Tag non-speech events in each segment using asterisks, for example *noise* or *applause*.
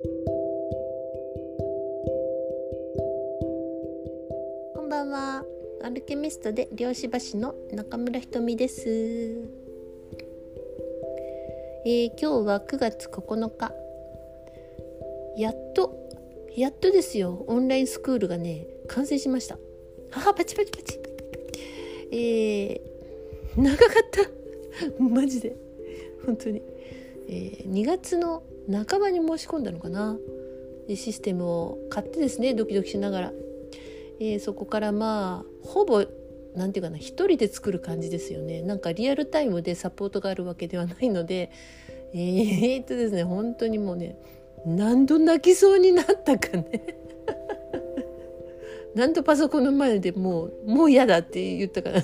こんばんは。アルケミストで漁師橋の中村ひとみです、えー、今日は9月9日やっとやっとですよ。オンラインスクールがね完成しました。あパチパチパチ。えー、長かった。*laughs* マジで。本当に、えー、2月の半ばに申し込んだのかな？システムを買ってですねドキドキしながら、えー、そこからまあほぼ何て言うかな一人で作る感じですよね。なんかリアルタイムでサポートがあるわけではないので。えー、っとですね本当にもうね何度泣きそうになったかね。*laughs* 何度パソコンの前でもうもう嫌だって言ったかな。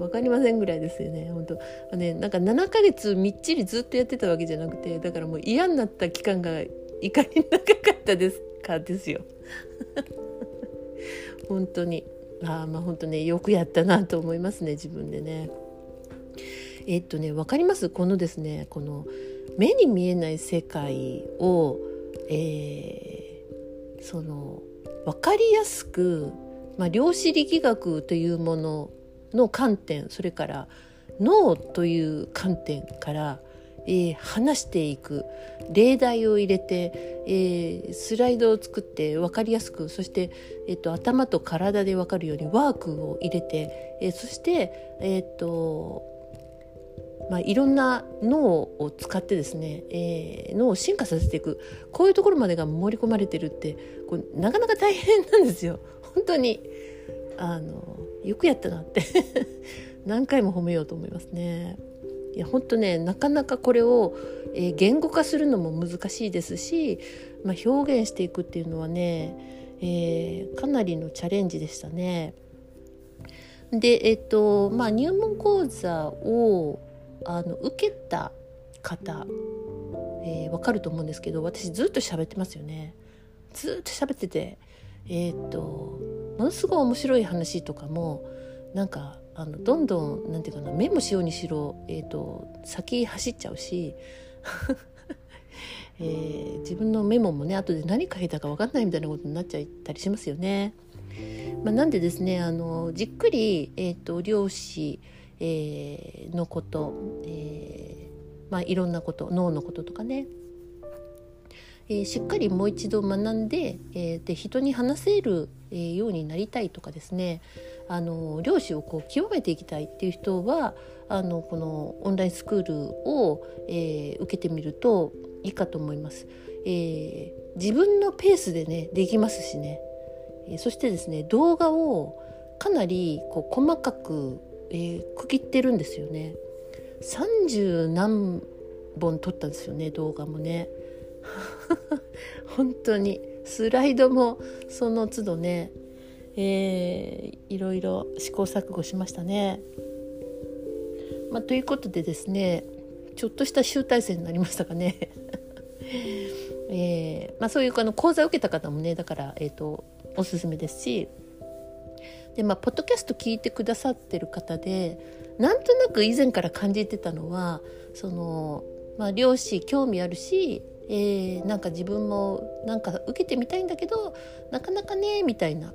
分かりませんぐらいですよね。本当。ねなんか7ヶ月みっちりずっとやってたわけじゃなくてだからもう嫌になった期間がいかに長かったですかですよ。*laughs* 本当に。あまあ本当ねよくやったなと思いますね自分でね。えっとね分かります？このですねこの目に見えない世界を、えー、その分かりやすく、まあ、量子力学というものの観点それから脳という観点から、えー、話していく例題を入れて、えー、スライドを作って分かりやすくそして、えーと、頭と体で分かるようにワークを入れて、えー、そして、えーとまあ、いろんな脳を使ってですね、えー、脳を進化させていく。こういうところまでが盛り込まれてるってこうなかなか大変なんですよ。本当に。あのよくやったなって *laughs* 何回も褒めようと思いますね。いや本当ねなかなかこれを、えー、言語化するのも難しいですし、まあ、表現していくっていうのはね、えー、かなりのチャレンジでしたね。でえっ、とまあ入門講座をあの受けた方、えー、分かると思うんですけど私ずっと喋ってますよね。ずっと喋っててえっ、とものすごい面白い話とかもなんかあのどんどんなんていうかなメモしようにしろ、えーと、先走っちゃうし、*laughs* えー、自分のメモもね後で何書いたか分かんないみたいなことになっちゃったりしますよね。まあ、なんでですねあのじっくり、えーと、漁師、えー、のこと、えーまあ、いろんなこと脳のこととかねえー、しっかりもう一度学んで,、えー、で人に話せる、えー、ようになりたいとかですねあの漁師をこう極めていきたいっていう人はあのこのオンラインスクールを、えー、受けてみるといいかと思います。えー、自分のペースでねできますしね、えー、そしてですね動画をかなりこう細かく、えー、区切ってるんですよね。30何本撮ったんですよね動画もね。*laughs* 本当にスライドもその都度ね、えー、いろいろ試行錯誤しましたね。まあ、ということでですねちょっとした集大成になりましたかね。*laughs* えーまあ、そういうあの講座を受けた方もねだから、えーと、おすすめですしで、まあ、ポッドキャスト聞いてくださってる方でなんとなく以前から感じてたのはその、まあ、漁師興味あるしえー、なんか自分もなんか受けてみたいんだけどなかなかねみたいな、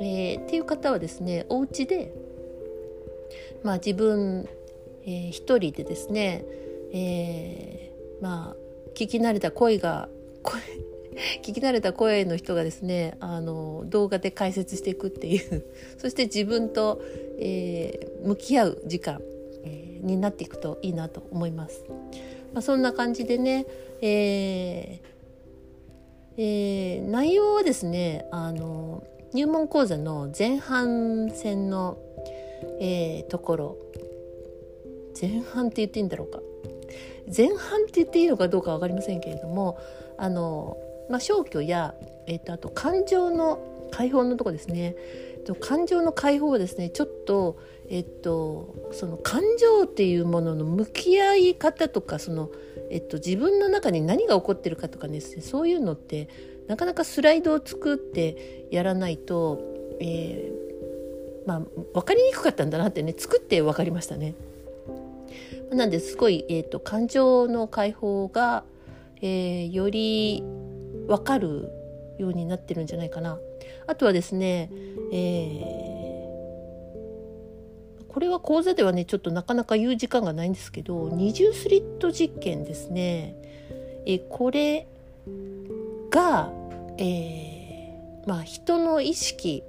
えー、っていう方はですねお家でまあ自分、えー、一人でですね、えー、まあ聞き慣れた声が声 *laughs* 聞き慣れた声の人がですねあの動画で解説していくっていう *laughs* そして自分と、えー、向き合う時間、えー、になっていくといいなと思います。まあ、そんな感じでね、えーえー、内容はですねあの入門講座の前半戦の、えー、ところ。前半って言っていいんだろうか。前半って言っていいのかどうか分かりませんけれどもあの、まあ、消去や、えーと、あと感情の解放のとこですね。感情の解放はですねちょっとえっとその感情っていうものの向き合い方とかその、えっと、自分の中に何が起こってるかとかねそういうのってなかなかスライドを作ってやらないと、えー、まあ分かりにくかったんだなってね作って分かりましたね。なんですごい、えーと、感情の解放が、えー、より分かるようになってるんじゃないかな。あとはですね、えー、これは講座ではねちょっとなかなか言う時間がないんですけど二重スリット実験ですね。えー、これが、えー、まあ人の意識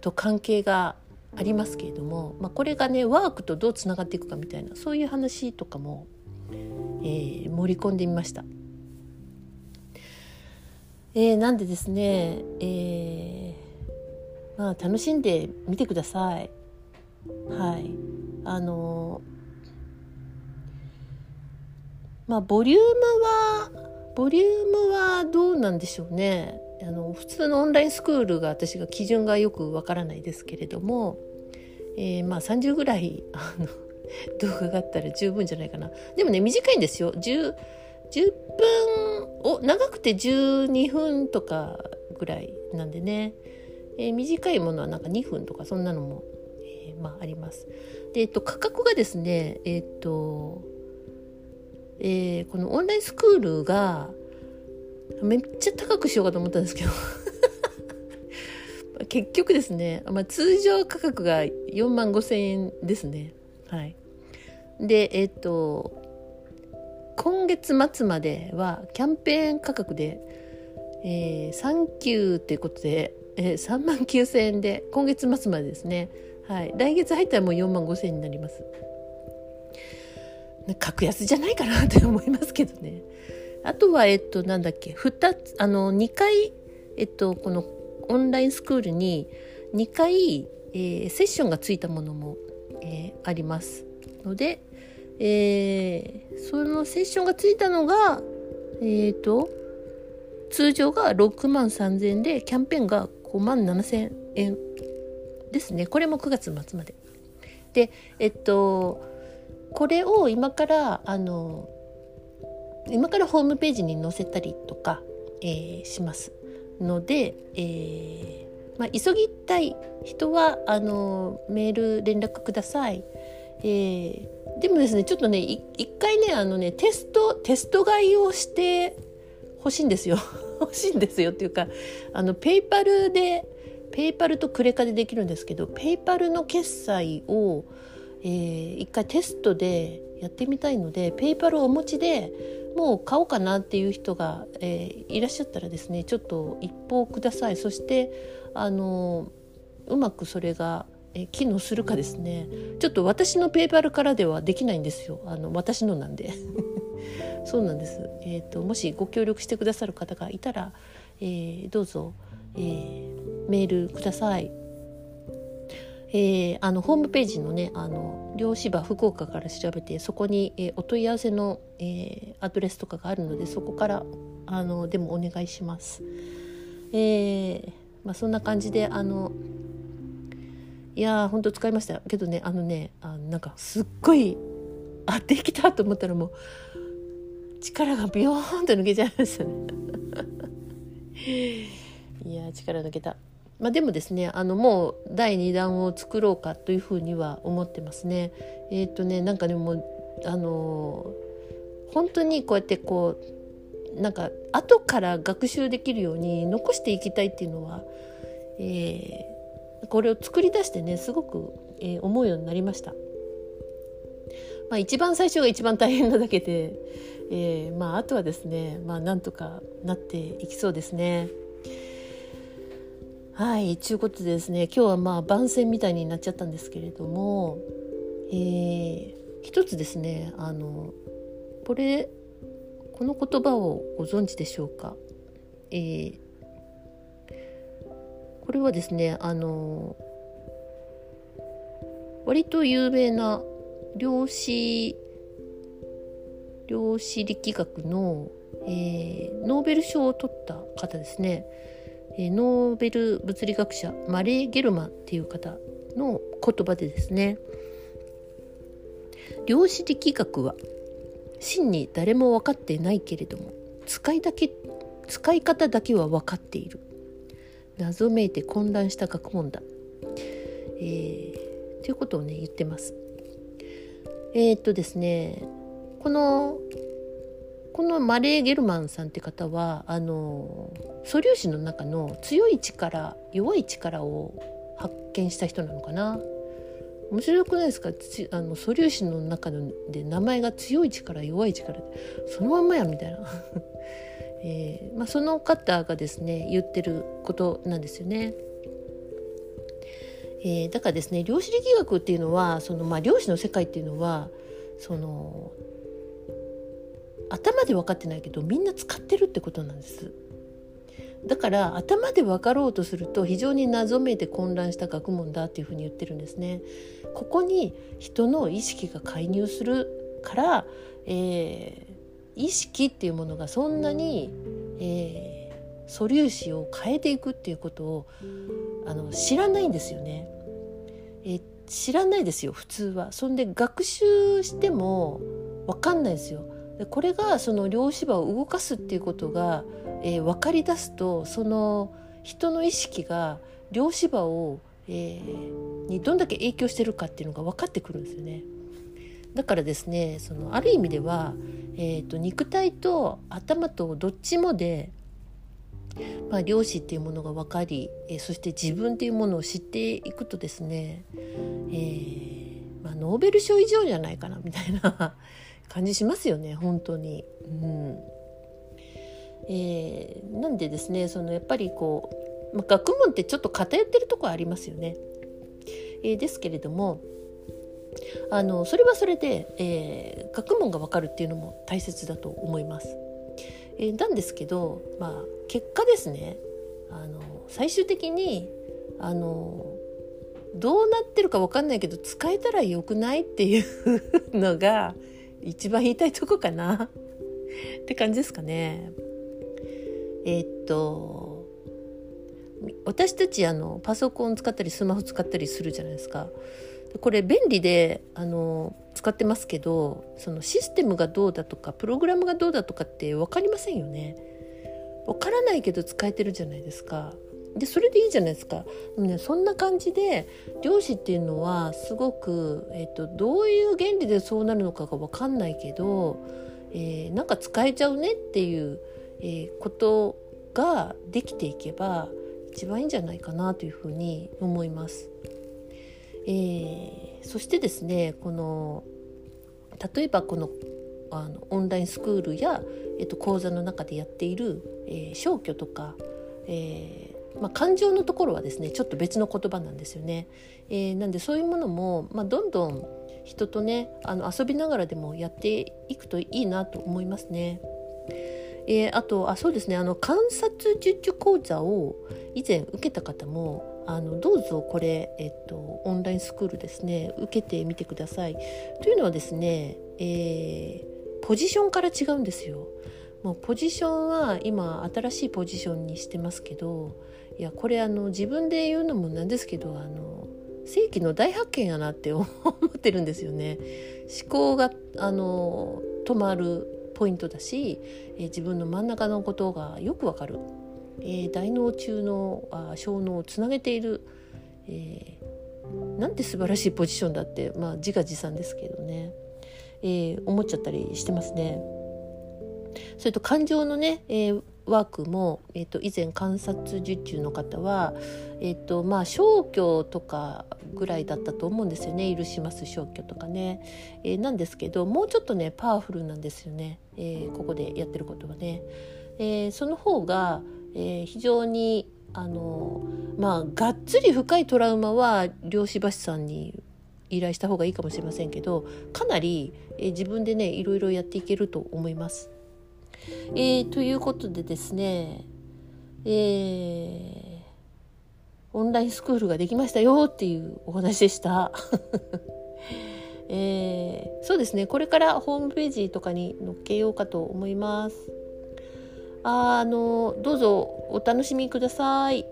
と関係がありますけれども、まあ、これがねワークとどうつながっていくかみたいなそういう話とかも、えー、盛り込んでみました。えー、なんでですね、えー、まあ、楽しんでみてください。はい、あのまあボリュームはボリュームはどうなんでしょうね。あの普通のオンラインスクールが私が基準がよくわからないですけれども、えー、まあ30ぐらいあの *laughs* 動画があったら十分じゃないかなでもね短いんですよ 10, 10分お長くて12分とかぐらいなんでね、えー、短いものはなんか2分とかそんなのも、えー、まああります。で、えっと、価格がですねえっとえ、このオンラインスクールがめっちゃ高くしようかと思ったんですけど。*laughs* 結局ですね、まあ、通常価格が4万5千円ですね。はい。でえっ、と今月末まではキャンペーン価格で、えー、サンキューっていうことで、えー、3万9千円で今月末までですね。はい。来月入ったらもう4万5千円になります。格安じゃないかなって思いますけどね。あとは、えっと、なんだっけ、2つ、あの、2回、えっと、このオンラインスクールに2回、えー、セッションがついたものも、えー、ありますので、えー、そのセッションがついたのが、えっ、と、通常が6万3000円で、キャンペーンが5万7千円ですね。これも9月末まで。で、えっと、これを今から、あの、今からホームページに載せたりとか、えー、しますので、えーまあ、急ぎたい人はあのメール連絡ください。えー、でもですねちょっとね一回ねあのねテストテスト買いをしてほしいんですよ。*laughs* 欲しいんですよっていうかあのペイパルでペイパルとクレカでできるんですけどペイパルの決済を、えー、一回テストでやってみたいのでペイパルをお持ちでもう買おうかなっていう人が、えー、いらっしゃったらですねちょっと一報ください。そしてあのうまくそれがえ機能するかですね。ちょっと私のペイパルからではできないんですよ。あの私のなんで。*laughs* そうなんです、えーと、もしご協力してくださる方がいたら、えー、どうぞ、えー、メールくださいえー、あのホームページのねあの漁師場福岡から調べてそこに、えー、お問い合わせの、えー、アドレスとかがあるのでそこからあのでもお願いします。えーまあ、そんな感じであのいやー本当使いましたけどねあのねあなんかすっごいあできたと思ったらもう力がビヨーンと抜けちゃいましたね *laughs* いや力抜けたまあ、でもですねあのもう第2弾を作ろうかというふうには思ってますね。えっ、ー、とねなんかでもあの本当にこうやってこうなんか後から学習できるように残していきたいっていうのは、えー、これを作り出してねすごく、えー、思うようになりました。まあ、一番最初が一番大変なだけで、*laughs* えー、まああとはですねまあなんとかなっていきそうですね。はいちゅうことでですね今日はまあ番宣みたいになっちゃったんですけれども、えー、一つですねあのこれこの言葉をご存知でしょうか、えー、これはですねあの割と有名な量子量子力学の、えー、ノーベル賞を取った方ですね。えノーベル物理学者マレー・ゲルマンっていう方の言葉でですね。量子力学は真に誰も分かっていないけれども使いだけ使い方だけは分かっている。謎めいて混乱した学問だ、えー、ということをね言ってます。えー、っとですねこのこのマレー・ゲルマンさんって方はあの素粒子の中の強い力弱い力を発見した人なのかな。面白くないですか？あの素粒子の中で名前が強い力弱い力そのまんまやみたいな、*laughs* えーまあ、その方がですね言ってることなんですよね。えー、だからですね量子力学っていうのはその、まあ、量子の世界っていうのはその頭で分かってないけどみんな使ってるってことなんです。だから頭で分かろうとすると非常に謎めいて混乱した学問だっていうふうに言ってるんですね。ここに人の意識が介入するから、えー、意識っていうものがそんなに、えー、素粒子を変えていくっていうことをあの知らないんですよね。え、知らないですよ普通は。そんで学習しても分かんないですよ。これがその量子場を動かすっていうことが、えー、分かり出すとその人の意識が量子場を、えー、にどんだけ影響してるかっていうのが分かってくるんですよね。だからですねそのある意味では、えーと、肉体と頭とどっちもで、まあ、量子っていうものが分かり、え、そして自分っていうものを知っていくとですね、えーまあ、ノーベル賞以上じゃないかなみたいな *laughs* 感じしますよね本当に。うんえー、なんでですねそのやっぱりこう、まあ、学問ってちょっと偏ってるとこありますよね。えー、ですけれどもあのそれはそれで、えー、学問が分かるっていうのも大切だと思います。えー、なんですけど、まあ、結果ですねあの最終的にあのどうなってるか分かんないけど使えたらよくないっていうのが一番言いたいとこかなって感じですかね。えー、っと私たちあのパソコン使ったりスマホ使ったりするじゃないですか。これ便利であの使ってますけどそのシステムがどうだとかプログラムがどうだとかって分かりませんよね。分からないけど使えてるじゃないですか。でそれでいいじゃないですか。でもねそんな感じで量子っていうのはすごく、えーと、どういう原理でそうなるのかが分かんないけど、えー、なんか使えちゃうねっていう、えー、ことができていけば一番いいんじゃないかなというふうに思います。えー、そしてですねこの例えばこのあのオンラインスクールや、えっと、講座の中でやっている、えー、消去とか、えーまあ、感情のところはですねちょっと別の言葉なんですよね。えー、なんでそういうものも、まあ、どんどん人とねあの遊びながらでもやっていくといいなと思いますね。えー、あとあそうですねあの観察術中講座を以前受けた方もあのどうぞこれ、えっと、オンラインスクールですね受けてみてください。というのはですね、えー、ポジションから違うんですよ。もうポジションは今新しいポジションにしてますけどいやこれあの自分で言うのもなんですけどあの世紀の大発見やなって思ってるんですよね。思考があの止まるポイントだし、え、自分の真ん中のことがよくわかる、えー、大脳中のあ小脳をつなげている、えー、なんて素晴らしいポジションだって、まあ、自画自賛ですけどね、えー、思っちゃったりしてますね。それと感情のね、えー、ワークも、えーと、以前観察受注の方は、えーとまあ、消去とかぐらいだったと思うんですよね許します消去とかね、えー、なんですけどもうちょっとねパワフルなんですよね、えー、ここでやってることはね。えー、その方が、えー、非常にあのまあがっつり深いトラウマは漁師橋さんに依頼した方がいいかもしれませんけどかなり、え、自分でねいろいろやっていけると思います。えー、ということでですね、えー、オンラインスクールができましたよっていうお話でした。*laughs* えー、そうですねこれからホームページとかに載っけようかと思います。あのどうぞお楽しみください。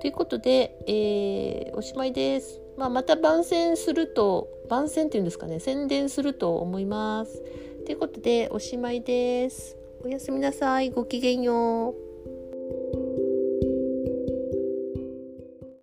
ということで、えー、おしまいです。まあ、また番宣すると番宣っていうんですかね宣伝すると思います。ということでおしまいです。おやすみなさい。ごきげんよう。